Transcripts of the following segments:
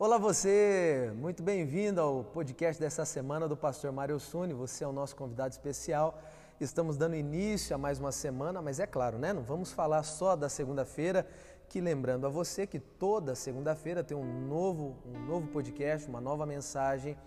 Olá você, muito bem-vindo ao podcast dessa semana do Pastor Mário Suni. Você é o nosso convidado especial. Estamos dando início a mais uma semana, mas é claro, né? Não vamos falar só da segunda-feira, que lembrando a você que toda segunda-feira tem um novo, um novo podcast, uma nova mensagem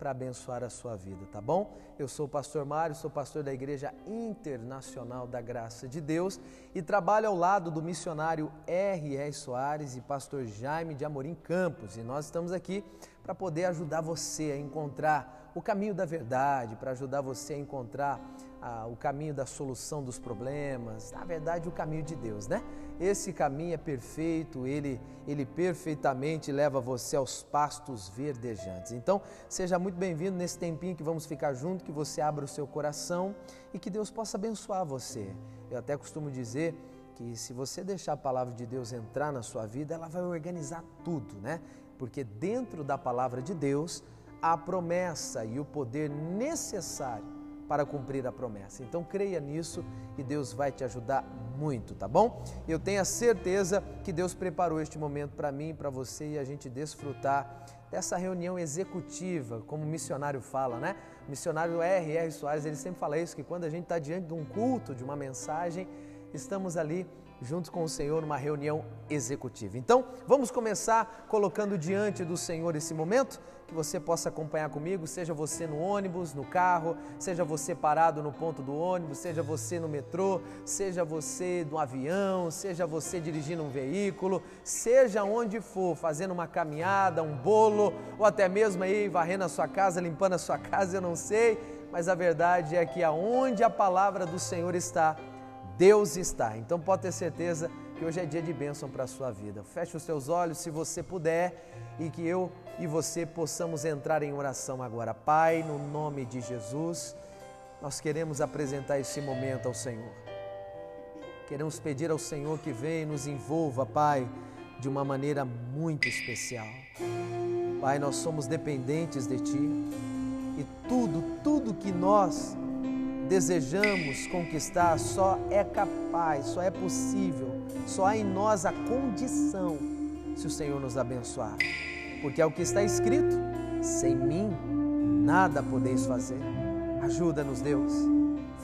para abençoar a sua vida, tá bom? Eu sou o pastor Mário, sou pastor da Igreja Internacional da Graça de Deus e trabalho ao lado do missionário R.R. Soares e pastor Jaime de Amorim Campos. E nós estamos aqui para poder ajudar você a encontrar o caminho da verdade, para ajudar você a encontrar ah, o caminho da solução dos problemas, na verdade, o caminho de Deus, né? Esse caminho é perfeito, ele, ele perfeitamente leva você aos pastos verdejantes. Então, seja muito bem-vindo nesse tempinho que vamos ficar junto, que você abra o seu coração e que Deus possa abençoar você. Eu até costumo dizer que se você deixar a palavra de Deus entrar na sua vida, ela vai organizar tudo, né? Porque dentro da palavra de Deus, a promessa e o poder necessário para cumprir a promessa. Então creia nisso e Deus vai te ajudar muito, tá bom? Eu tenho a certeza que Deus preparou este momento para mim para você e a gente desfrutar dessa reunião executiva, como o missionário fala, né? O missionário R.R. Soares, ele sempre fala isso, que quando a gente está diante de um culto, de uma mensagem, estamos ali juntos com o Senhor numa reunião executiva. Então, vamos começar colocando diante do Senhor esse momento, que você possa acompanhar comigo, seja você no ônibus, no carro, seja você parado no ponto do ônibus, seja você no metrô, seja você no avião, seja você dirigindo um veículo, seja onde for, fazendo uma caminhada, um bolo, ou até mesmo aí varrendo a sua casa, limpando a sua casa, eu não sei, mas a verdade é que aonde a palavra do Senhor está, Deus está. Então pode ter certeza que hoje é dia de bênção para a sua vida. Feche os seus olhos se você puder e que eu e você possamos entrar em oração agora. Pai, no nome de Jesus, nós queremos apresentar esse momento ao Senhor. Queremos pedir ao Senhor que venha e nos envolva, Pai, de uma maneira muito especial. Pai, nós somos dependentes de Ti e tudo, tudo que nós desejamos conquistar só é capaz, só é possível, só há em nós a condição se o Senhor nos abençoar. Porque é o que está escrito: sem mim nada podeis fazer. Ajuda-nos, Deus.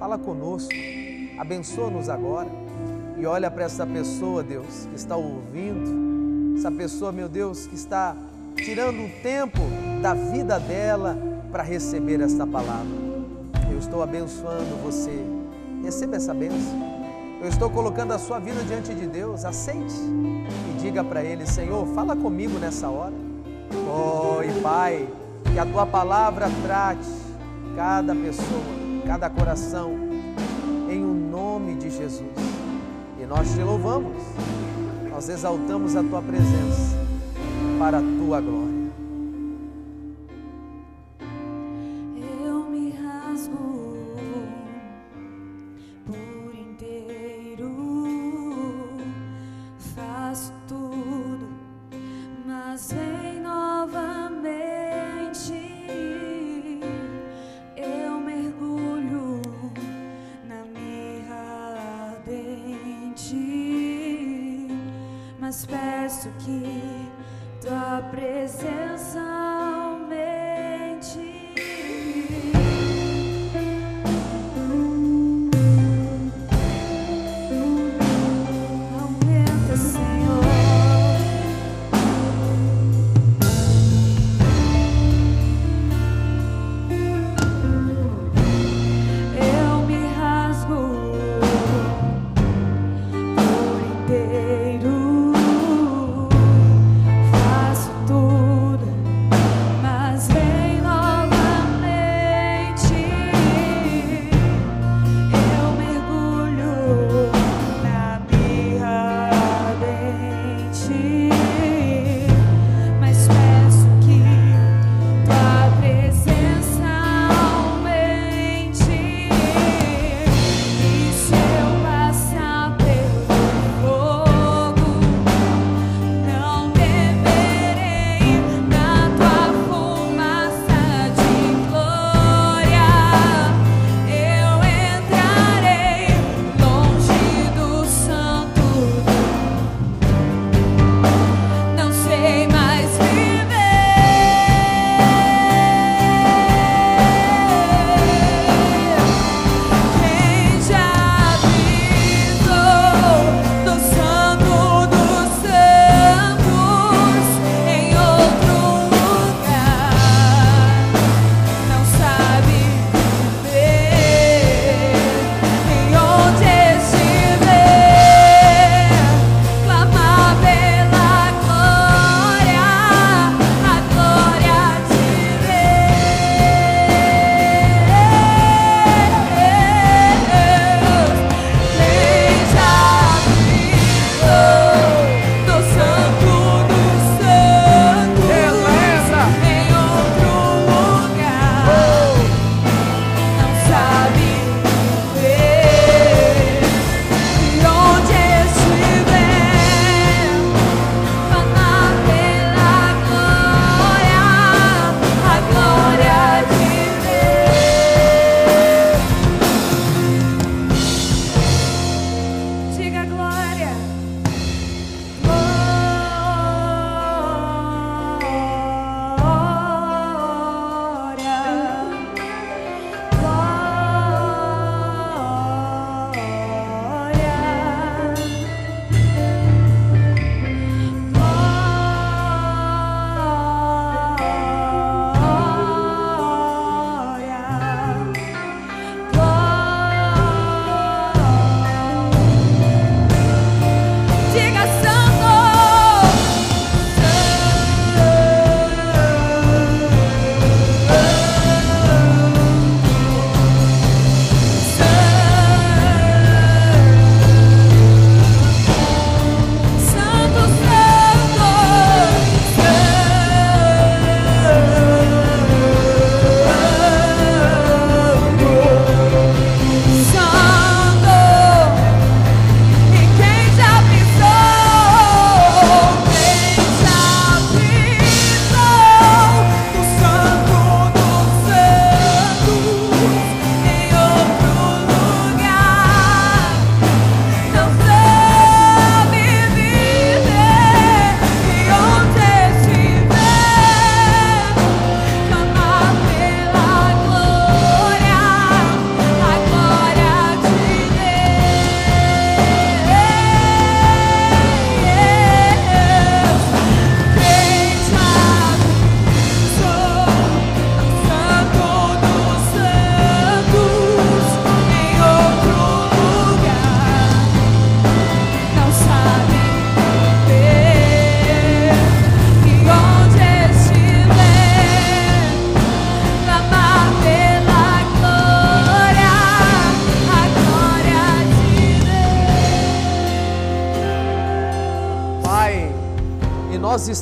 Fala conosco, abençoa-nos agora. E olha para essa pessoa, Deus, que está ouvindo, essa pessoa, meu Deus, que está tirando o tempo da vida dela para receber esta palavra. Eu estou abençoando você. Receba essa bênção. Eu estou colocando a sua vida diante de Deus. Aceite e diga para Ele: Senhor, fala comigo nessa hora. Oh, e Pai, que a tua palavra trate cada pessoa, cada coração, em o um nome de Jesus. E nós te louvamos, nós exaltamos a tua presença para a tua glória. the same.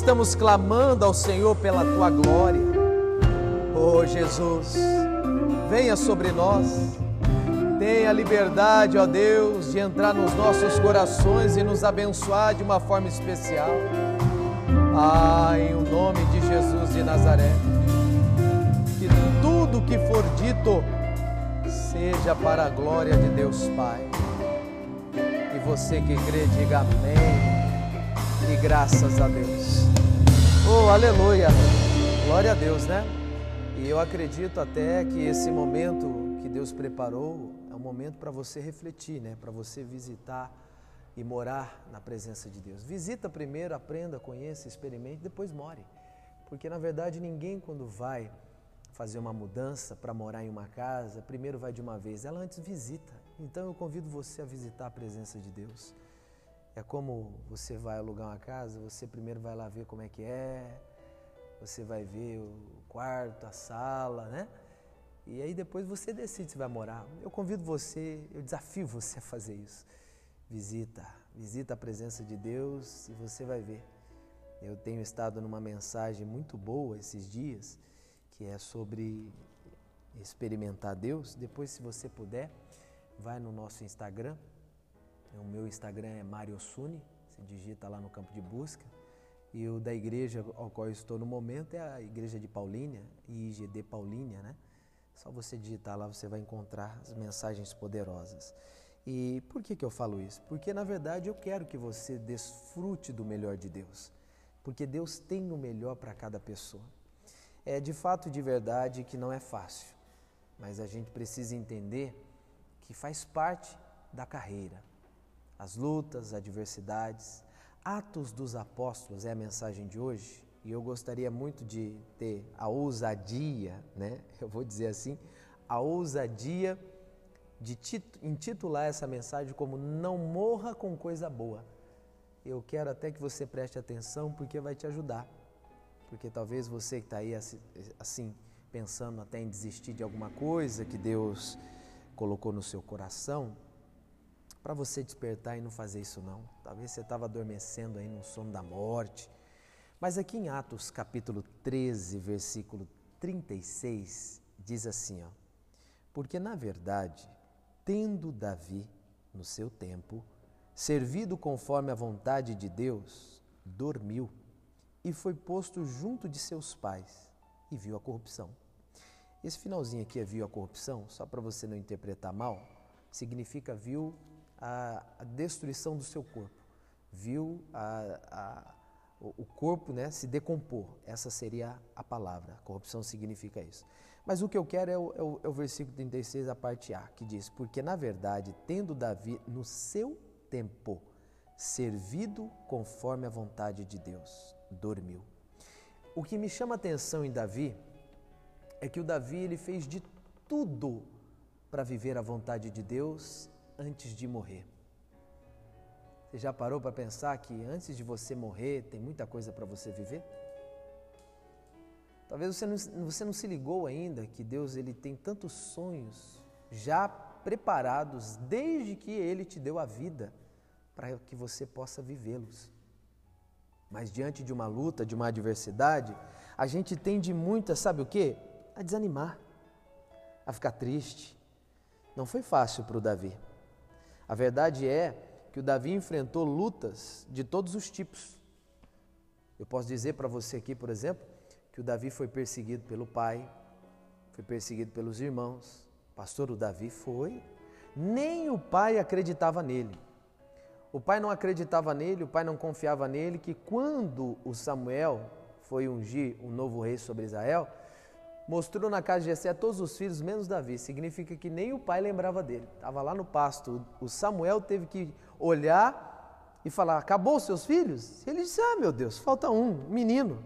Estamos clamando ao Senhor pela tua glória. Oh Jesus, venha sobre nós. Tenha liberdade, ó Deus, de entrar nos nossos corações e nos abençoar de uma forma especial. Ah, em o nome de Jesus de Nazaré, que tudo que for dito seja para a glória de Deus Pai. E você que crê, diga amém. E graças a Deus. Oh, aleluia. Glória a Deus, né? E eu acredito até que esse momento que Deus preparou é um momento para você refletir, né? Para você visitar e morar na presença de Deus. Visita primeiro, aprenda, conheça, experimente, depois more. Porque na verdade ninguém quando vai fazer uma mudança para morar em uma casa, primeiro vai de uma vez, ela antes visita. Então eu convido você a visitar a presença de Deus. É como você vai alugar uma casa, você primeiro vai lá ver como é que é, você vai ver o quarto, a sala, né? E aí depois você decide se vai morar. Eu convido você, eu desafio você a fazer isso. Visita, visita a presença de Deus e você vai ver. Eu tenho estado numa mensagem muito boa esses dias, que é sobre experimentar Deus. Depois, se você puder, vai no nosso Instagram. O meu Instagram é Mario Suni, se digita lá no campo de busca. E o da igreja ao qual eu estou no momento é a igreja de Paulínia, IGD Paulínia, né? Só você digitar lá, você vai encontrar as mensagens poderosas. E por que, que eu falo isso? Porque na verdade eu quero que você desfrute do melhor de Deus. Porque Deus tem o melhor para cada pessoa. É de fato de verdade que não é fácil, mas a gente precisa entender que faz parte da carreira. As lutas, adversidades, Atos dos Apóstolos é a mensagem de hoje e eu gostaria muito de ter a ousadia, né? Eu vou dizer assim, a ousadia de intitular essa mensagem como Não Morra com Coisa Boa. Eu quero até que você preste atenção porque vai te ajudar. Porque talvez você que está aí assim, pensando até em desistir de alguma coisa que Deus colocou no seu coração, para você despertar e não fazer isso não. Talvez você estava adormecendo aí no sono da morte. Mas aqui em Atos capítulo 13, versículo 36, diz assim, ó: Porque na verdade tendo Davi, no seu tempo, servido conforme a vontade de Deus, dormiu e foi posto junto de seus pais e viu a corrupção. Esse finalzinho aqui é viu a corrupção, só para você não interpretar mal, significa viu a, a destruição do seu corpo, viu a, a, o corpo né, se decompor. Essa seria a palavra. Corrupção significa isso. Mas o que eu quero é o, é o, é o versículo 36, a parte A, que diz: Porque na verdade, tendo Davi no seu tempo servido conforme a vontade de Deus, dormiu. O que me chama atenção em Davi é que o Davi ele fez de tudo para viver a vontade de Deus antes de morrer. Você já parou para pensar que antes de você morrer tem muita coisa para você viver? Talvez você não, você não se ligou ainda que Deus ele tem tantos sonhos já preparados desde que Ele te deu a vida para que você possa vivê-los. Mas diante de uma luta, de uma adversidade, a gente tende muito, sabe o que? A desanimar, a ficar triste. Não foi fácil para o Davi. A verdade é que o Davi enfrentou lutas de todos os tipos. Eu posso dizer para você aqui, por exemplo, que o Davi foi perseguido pelo pai, foi perseguido pelos irmãos. Pastor, o Davi foi. Nem o pai acreditava nele. O pai não acreditava nele, o pai não confiava nele, que quando o Samuel foi ungir um novo rei sobre Israel, mostrou na casa de Jessé todos os filhos, menos Davi. Significa que nem o pai lembrava dele. Estava lá no pasto. O Samuel teve que olhar e falar: Acabou os seus filhos? Ele disse: Ah, meu Deus, falta um, menino.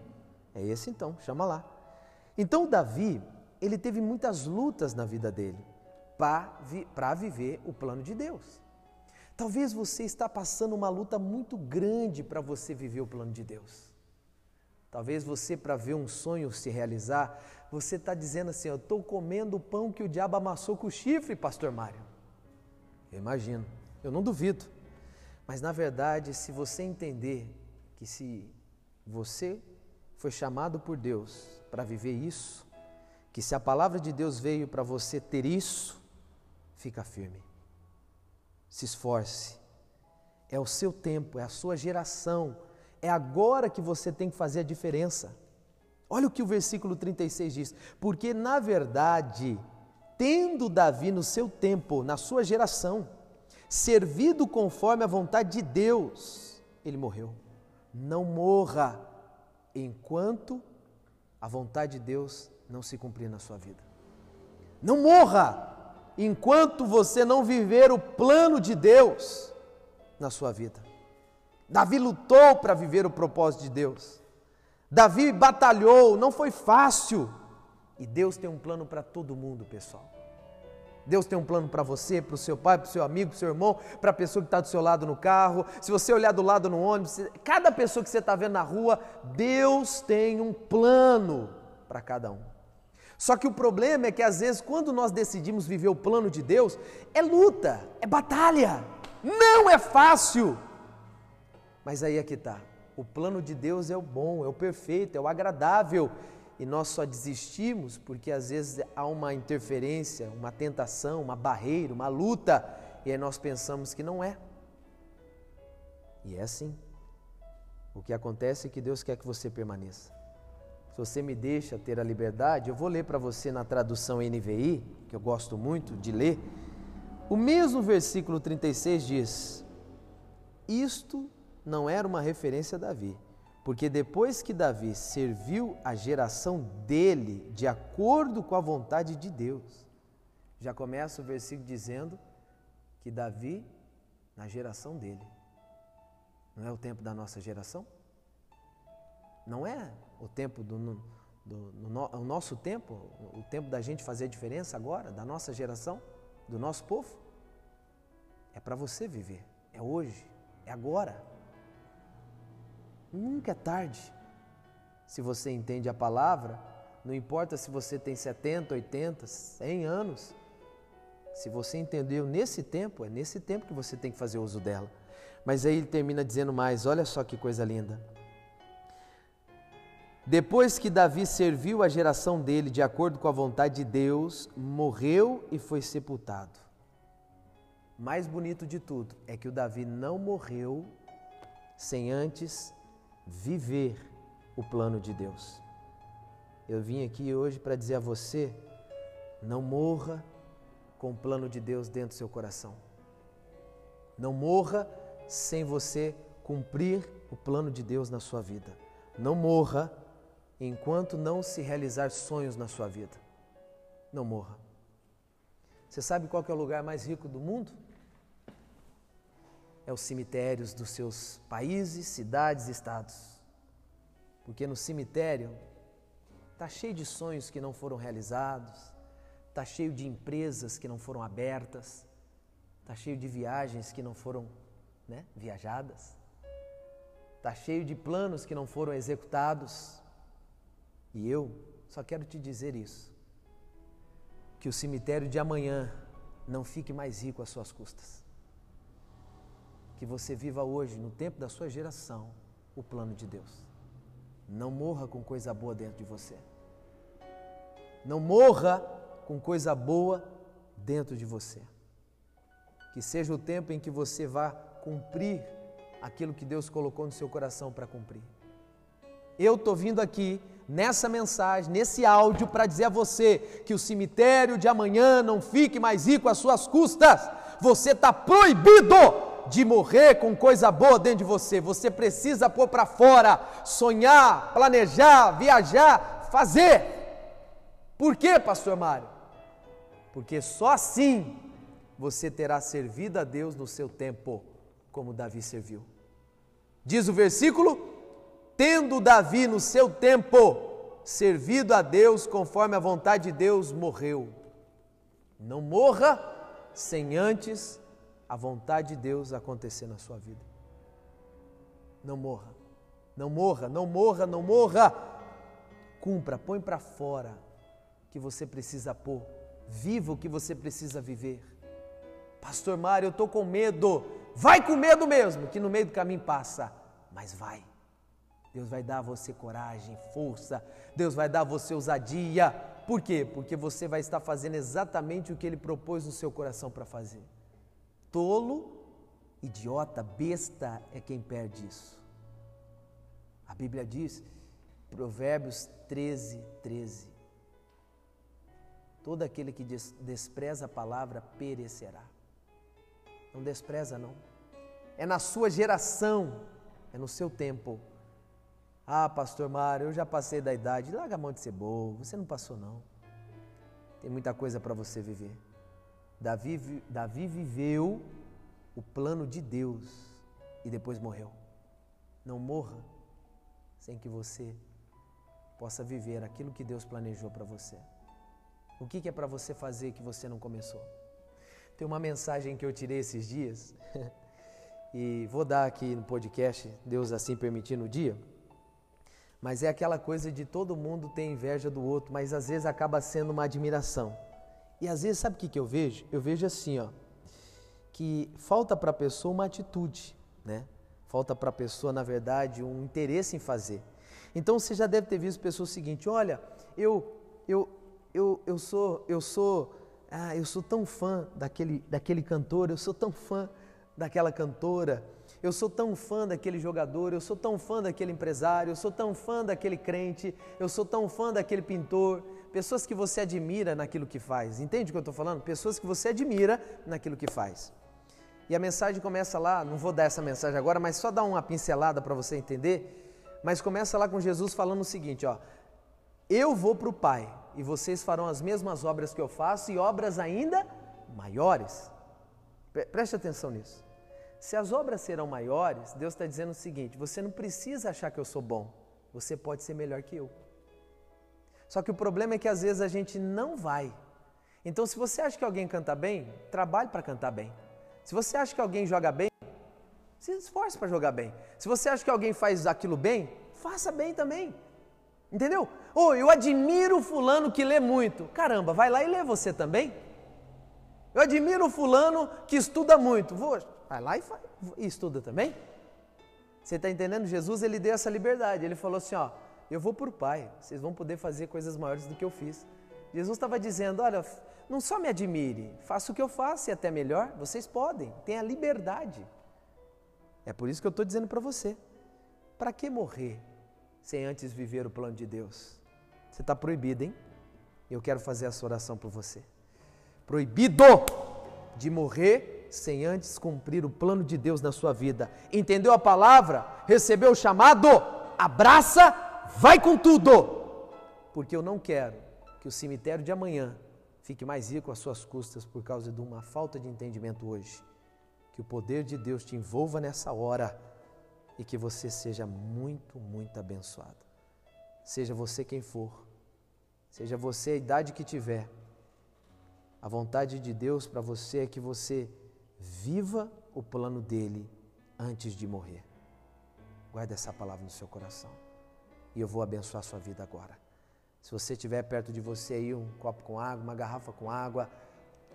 É esse então, chama lá. Então Davi, ele teve muitas lutas na vida dele para viver o plano de Deus. Talvez você está passando uma luta muito grande para você viver o plano de Deus. Talvez você, para ver um sonho se realizar, você está dizendo assim: Eu estou comendo o pão que o diabo amassou com o chifre, Pastor Mário. Eu imagino, eu não duvido. Mas na verdade, se você entender que se você foi chamado por Deus para viver isso, que se a palavra de Deus veio para você ter isso, fica firme. Se esforce. É o seu tempo, é a sua geração. É agora que você tem que fazer a diferença. Olha o que o versículo 36 diz: Porque na verdade, tendo Davi no seu tempo, na sua geração, servido conforme a vontade de Deus, ele morreu. Não morra enquanto a vontade de Deus não se cumprir na sua vida. Não morra enquanto você não viver o plano de Deus na sua vida. Davi lutou para viver o propósito de Deus. Davi batalhou, não foi fácil. E Deus tem um plano para todo mundo, pessoal. Deus tem um plano para você, para o seu pai, para o seu amigo, para o seu irmão, para a pessoa que está do seu lado no carro. Se você olhar do lado no ônibus, cada pessoa que você está vendo na rua, Deus tem um plano para cada um. Só que o problema é que às vezes, quando nós decidimos viver o plano de Deus, é luta, é batalha, não é fácil. Mas aí é que está. O plano de Deus é o bom, é o perfeito, é o agradável, e nós só desistimos porque às vezes há uma interferência, uma tentação, uma barreira, uma luta, e aí nós pensamos que não é. E é assim. O que acontece é que Deus quer que você permaneça. Se você me deixa ter a liberdade, eu vou ler para você na tradução NVI, que eu gosto muito de ler. O mesmo versículo 36 diz: Isto não era uma referência a Davi porque depois que Davi serviu a geração dele de acordo com a vontade de Deus, já começa o versículo dizendo que Davi, na geração dele, não é o tempo da nossa geração? Não é o tempo do, do, no, o nosso tempo, o tempo da gente fazer a diferença agora, da nossa geração, do nosso povo? É para você viver, é hoje, é agora. Nunca é tarde. Se você entende a palavra, não importa se você tem 70, 80, 100 anos. Se você entendeu nesse tempo, é nesse tempo que você tem que fazer uso dela. Mas aí ele termina dizendo mais: olha só que coisa linda. Depois que Davi serviu a geração dele de acordo com a vontade de Deus, morreu e foi sepultado. Mais bonito de tudo é que o Davi não morreu sem antes viver o plano de Deus. Eu vim aqui hoje para dizer a você: não morra com o plano de Deus dentro do seu coração. Não morra sem você cumprir o plano de Deus na sua vida. Não morra enquanto não se realizar sonhos na sua vida. Não morra. Você sabe qual é o lugar mais rico do mundo? É os cemitérios dos seus países, cidades e estados. Porque no cemitério está cheio de sonhos que não foram realizados, está cheio de empresas que não foram abertas, está cheio de viagens que não foram né, viajadas, está cheio de planos que não foram executados. E eu só quero te dizer isso: que o cemitério de amanhã não fique mais rico às suas custas que você viva hoje, no tempo da sua geração, o plano de Deus. Não morra com coisa boa dentro de você. Não morra com coisa boa dentro de você. Que seja o tempo em que você vá cumprir aquilo que Deus colocou no seu coração para cumprir. Eu estou vindo aqui nessa mensagem, nesse áudio, para dizer a você que o cemitério de amanhã não fique mais rico às suas custas. Você está proibido de morrer com coisa boa dentro de você. Você precisa pôr para fora, sonhar, planejar, viajar, fazer. Por quê, pastor Mário? Porque só assim você terá servido a Deus no seu tempo, como Davi serviu. Diz o versículo: tendo Davi no seu tempo servido a Deus conforme a vontade de Deus, morreu. Não morra sem antes a vontade de Deus acontecer na sua vida. Não morra, não morra, não morra, não morra. Cumpra, põe para fora que você precisa pôr. Viva o que você precisa viver. Pastor Mário, eu estou com medo. Vai com medo mesmo, que no meio do caminho passa, mas vai. Deus vai dar a você coragem, força. Deus vai dar a você ousadia. Por quê? Porque você vai estar fazendo exatamente o que Ele propôs no seu coração para fazer. Tolo, idiota, besta é quem perde isso. A Bíblia diz, Provérbios 13, 13. Todo aquele que despreza a palavra perecerá. Não despreza, não. É na sua geração, é no seu tempo. Ah, pastor Mário, eu já passei da idade. Larga a mão de ser bobo, você não passou, não. Tem muita coisa para você viver. Davi, Davi viveu o plano de Deus e depois morreu. Não morra sem que você possa viver aquilo que Deus planejou para você. O que, que é para você fazer que você não começou? Tem uma mensagem que eu tirei esses dias e vou dar aqui no podcast, Deus assim permitindo o dia. Mas é aquela coisa de todo mundo ter inveja do outro, mas às vezes acaba sendo uma admiração. E às vezes, sabe o que, que eu vejo? Eu vejo assim, ó, que falta para a pessoa uma atitude, né? Falta para a pessoa, na verdade, um interesse em fazer. Então você já deve ter visto pessoas o seguinte: olha, eu, eu, eu, eu sou, eu sou, ah, eu sou tão fã daquele, daquele cantor, eu sou tão fã daquela cantora, eu sou tão fã daquele jogador, eu sou tão fã daquele empresário, eu sou tão fã daquele crente, eu sou tão fã daquele pintor. Pessoas que você admira naquilo que faz. Entende o que eu estou falando? Pessoas que você admira naquilo que faz. E a mensagem começa lá, não vou dar essa mensagem agora, mas só dar uma pincelada para você entender. Mas começa lá com Jesus falando o seguinte: ó, eu vou para o Pai e vocês farão as mesmas obras que eu faço e obras ainda maiores. Preste atenção nisso. Se as obras serão maiores, Deus está dizendo o seguinte: você não precisa achar que eu sou bom, você pode ser melhor que eu. Só que o problema é que às vezes a gente não vai. Então, se você acha que alguém canta bem, trabalhe para cantar bem. Se você acha que alguém joga bem, se esforce para jogar bem. Se você acha que alguém faz aquilo bem, faça bem também. Entendeu? Ou oh, eu admiro fulano que lê muito. Caramba, vai lá e lê você também. Eu admiro o fulano que estuda muito. Vou, vai lá e, faz, e estuda também. Você está entendendo? Jesus ele deu essa liberdade. Ele falou assim: ó, eu vou por Pai. Vocês vão poder fazer coisas maiores do que eu fiz. Jesus estava dizendo: olha, não só me admire, faça o que eu faço e até melhor. Vocês podem, tenha liberdade. É por isso que eu estou dizendo para você: para que morrer sem antes viver o plano de Deus? Você está proibido, hein? Eu quero fazer essa oração por você. Proibido de morrer sem antes cumprir o plano de Deus na sua vida. Entendeu a palavra? Recebeu o chamado? Abraça, vai com tudo. Porque eu não quero que o cemitério de amanhã fique mais rico às suas custas por causa de uma falta de entendimento hoje. Que o poder de Deus te envolva nessa hora e que você seja muito, muito abençoado. Seja você quem for, seja você a idade que tiver a vontade de Deus para você é que você viva o plano dele antes de morrer. Guarde essa palavra no seu coração. E eu vou abençoar a sua vida agora. Se você tiver perto de você aí um copo com água, uma garrafa com água,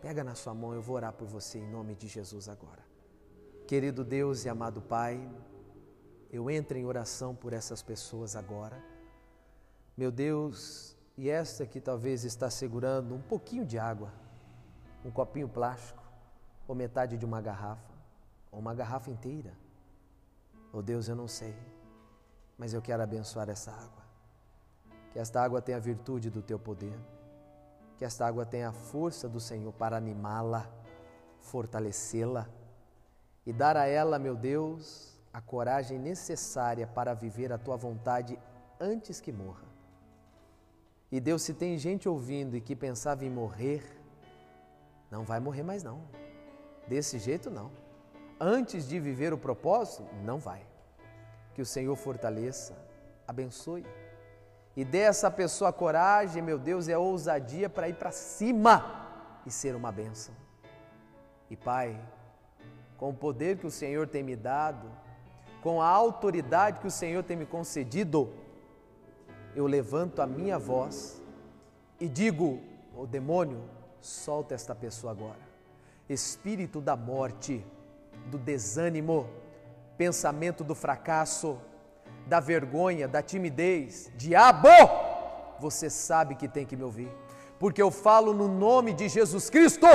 pega na sua mão, eu vou orar por você em nome de Jesus agora. Querido Deus e amado Pai, eu entro em oração por essas pessoas agora. Meu Deus, e esta que talvez está segurando um pouquinho de água, um copinho plástico, ou metade de uma garrafa, ou uma garrafa inteira. Oh Deus, eu não sei, mas eu quero abençoar essa água. Que esta água tenha a virtude do teu poder, que esta água tenha a força do Senhor para animá-la, fortalecê-la e dar a ela, meu Deus, a coragem necessária para viver a tua vontade antes que morra. E Deus, se tem gente ouvindo e que pensava em morrer, não vai morrer mais não. Desse jeito não. Antes de viver o propósito, não vai. Que o Senhor fortaleça, abençoe e dê a essa pessoa coragem, meu Deus, é ousadia para ir para cima e ser uma bênção. E Pai, com o poder que o Senhor tem me dado, com a autoridade que o Senhor tem me concedido, eu levanto a minha voz e digo: o demônio, Solta esta pessoa agora. Espírito da morte, do desânimo, pensamento do fracasso, da vergonha, da timidez. Diabo, você sabe que tem que me ouvir, porque eu falo no nome de Jesus Cristo.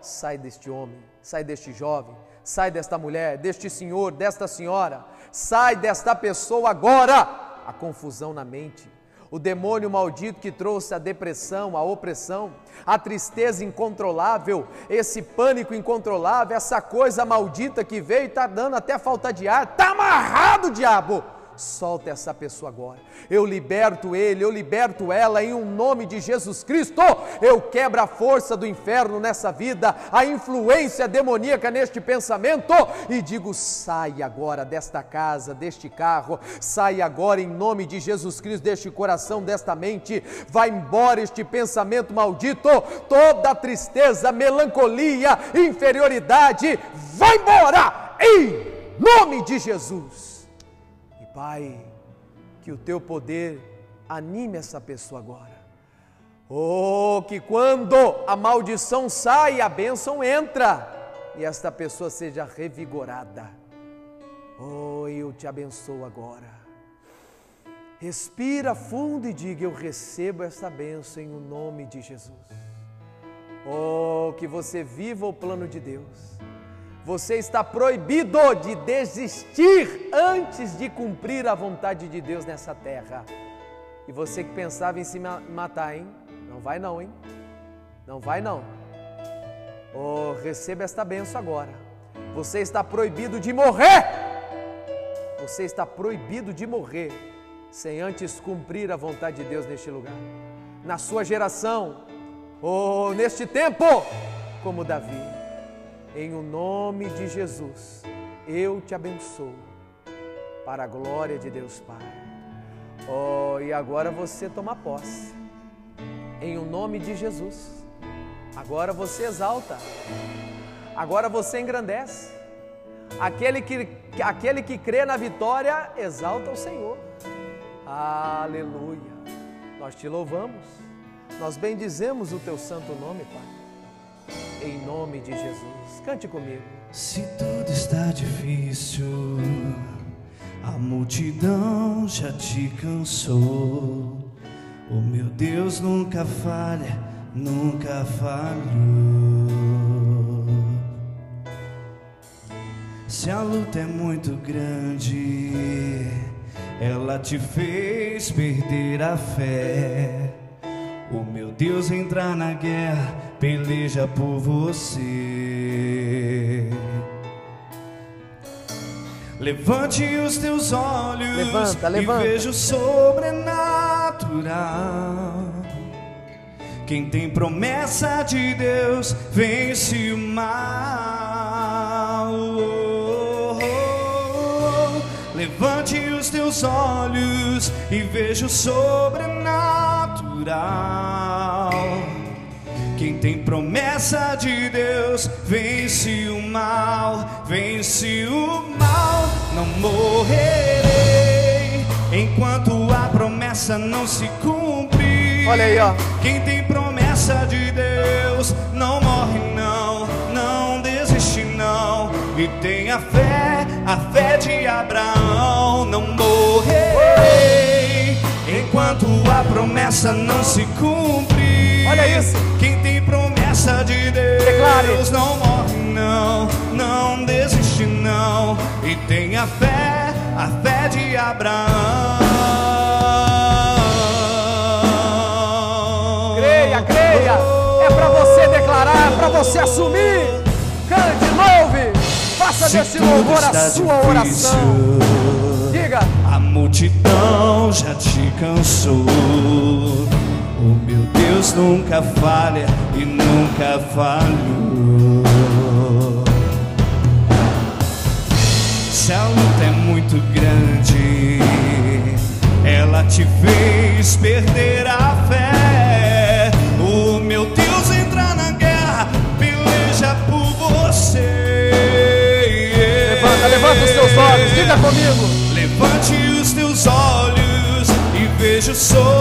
Sai deste homem, sai deste jovem, sai desta mulher, deste senhor, desta senhora, sai desta pessoa agora. A confusão na mente, o demônio maldito que trouxe a depressão, a opressão, a tristeza incontrolável, esse pânico incontrolável, essa coisa maldita que veio e está dando até falta de ar, está amarrado, diabo! Solta essa pessoa agora. Eu liberto ele, eu liberto ela em um nome de Jesus Cristo. Eu quebro a força do inferno nessa vida, a influência demoníaca neste pensamento e digo: sai agora desta casa, deste carro, sai agora em nome de Jesus Cristo deste coração, desta mente. Vai embora este pensamento maldito, toda tristeza, melancolia, inferioridade, vai embora em nome de Jesus. Pai, que o teu poder anime essa pessoa agora. Oh, que quando a maldição sai, a bênção entra e esta pessoa seja revigorada. Oh, eu te abençoo agora. Respira fundo e diga: Eu recebo essa bênção em nome de Jesus. Oh, que você viva o plano de Deus você está proibido de desistir antes de cumprir a vontade de Deus nessa terra. E você que pensava em se matar, hein? Não vai não, hein? Não vai não. Oh, receba esta benção agora. Você está proibido de morrer. Você está proibido de morrer sem antes cumprir a vontade de Deus neste lugar. Na sua geração, ou oh, neste tempo, como Davi. Em o nome de Jesus, eu te abençoo, para a glória de Deus Pai. Oh, e agora você toma posse. Em o nome de Jesus. Agora você exalta. Agora você engrandece. Aquele que, aquele que crê na vitória, exalta o Senhor. Aleluia. Nós te louvamos. Nós bendizemos o teu santo nome, Pai em nome de Jesus. Cante comigo. Se tudo está difícil, a multidão já te cansou. O meu Deus nunca falha, nunca falhou. Se a luta é muito grande, ela te fez perder a fé. O meu Deus entrar na guerra, peleja por você. Levante os teus olhos levanta, levanta. e veja o sobrenatural. Quem tem promessa de Deus vence o mal. Oh, oh, oh. Levante os teus olhos e veja o sobrenatural. Quem tem promessa de Deus vence o mal, vence o mal. Não morrerei enquanto a promessa não se cumprir. Olha aí, ó. Quem tem promessa de Deus não morre, não, não desiste, não. E tenha fé, a fé de Abraão. Não morrerei enquanto a promessa não se cumprir. Olha isso. Quem promessa de Deus Declare. não morre, não, não desiste, não. E tenha fé, a fé de Abraão. Creia, creia. É para você declarar, é para você assumir. Cante, louve. Faça Se desse louvor a sua difícil, oração. Diga. A multidão já te cansou. O meu Deus nunca falha e nunca falhou. Se a luta é muito grande, ela te fez perder a fé. O meu Deus entra na guerra, peleja por você. Levanta, levanta os seus olhos. Diga comigo. Levante os teus olhos e veja o sobrenatural.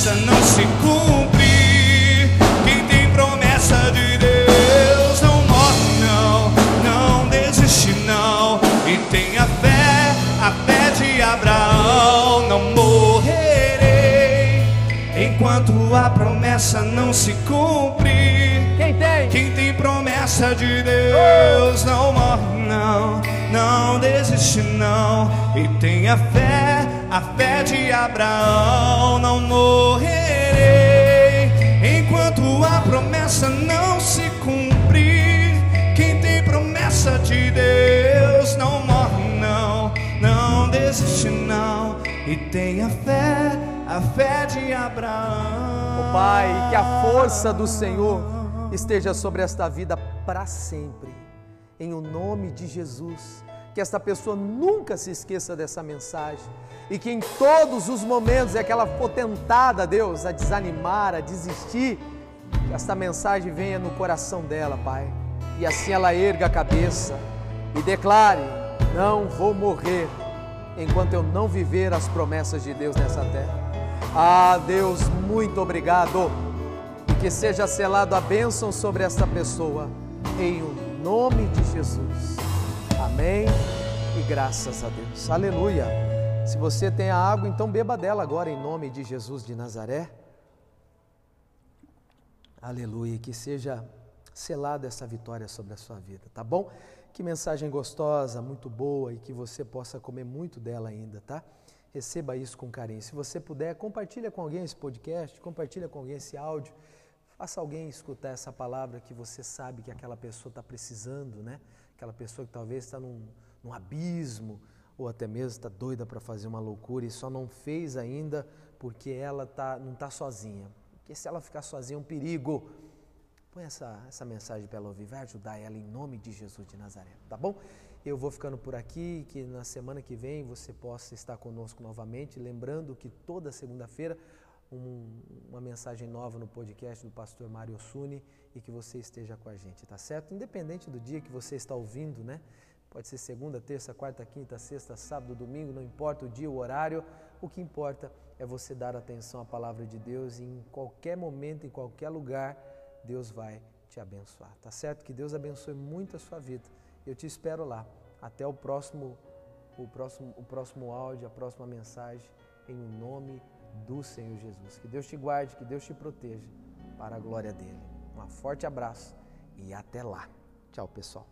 Promessa não se cumprir. Quem tem promessa de Deus não morre, não, não desiste, não. E tenha fé, a fé de Abraão. Não morrerei enquanto a promessa não se cumprir. Quem tem? Quem tem promessa de Deus não morre, não, não desiste, não. E tenha fé, a fé de Abraão. Não morrerei enquanto a promessa não se cumprir. Quem tem promessa de Deus não morre, não, não desiste, não. E tenha fé, a fé de Abraão. Pai, que a força do Senhor esteja sobre esta vida para sempre. Em o nome de Jesus. Que esta pessoa nunca se esqueça dessa mensagem. E que em todos os momentos é aquela potentada, Deus, a desanimar, a desistir, que esta mensagem venha no coração dela, Pai. E assim ela erga a cabeça e declare: Não vou morrer enquanto eu não viver as promessas de Deus nessa terra. Ah, Deus, muito obrigado. E que seja selado a bênção sobre esta pessoa, em o nome de Jesus. Amém e graças a Deus. Aleluia. Se você tem a água, então beba dela agora, em nome de Jesus de Nazaré. Aleluia. Que seja selada essa vitória sobre a sua vida, tá bom? Que mensagem gostosa, muito boa e que você possa comer muito dela ainda, tá? Receba isso com carinho. Se você puder, compartilha com alguém esse podcast, compartilha com alguém esse áudio. Faça alguém escutar essa palavra que você sabe que aquela pessoa está precisando, né? Aquela pessoa que talvez está num, num abismo ou até mesmo está doida para fazer uma loucura e só não fez ainda porque ela tá, não está sozinha. Porque se ela ficar sozinha é um perigo. Põe essa, essa mensagem para ela ouvir, vai ajudar ela em nome de Jesus de Nazaré, tá bom? Eu vou ficando por aqui, que na semana que vem você possa estar conosco novamente, lembrando que toda segunda-feira um, uma mensagem nova no podcast do pastor Mário Suni e que você esteja com a gente, tá certo? Independente do dia que você está ouvindo, né? Pode ser segunda, terça, quarta, quinta, sexta, sábado, domingo, não importa o dia, o horário, o que importa é você dar atenção à palavra de Deus e em qualquer momento, em qualquer lugar, Deus vai te abençoar, tá certo? Que Deus abençoe muito a sua vida. Eu te espero lá. Até o próximo, o próximo, o próximo áudio, a próxima mensagem, em nome do Senhor Jesus. Que Deus te guarde, que Deus te proteja, para a glória dele. Um forte abraço e até lá. Tchau, pessoal.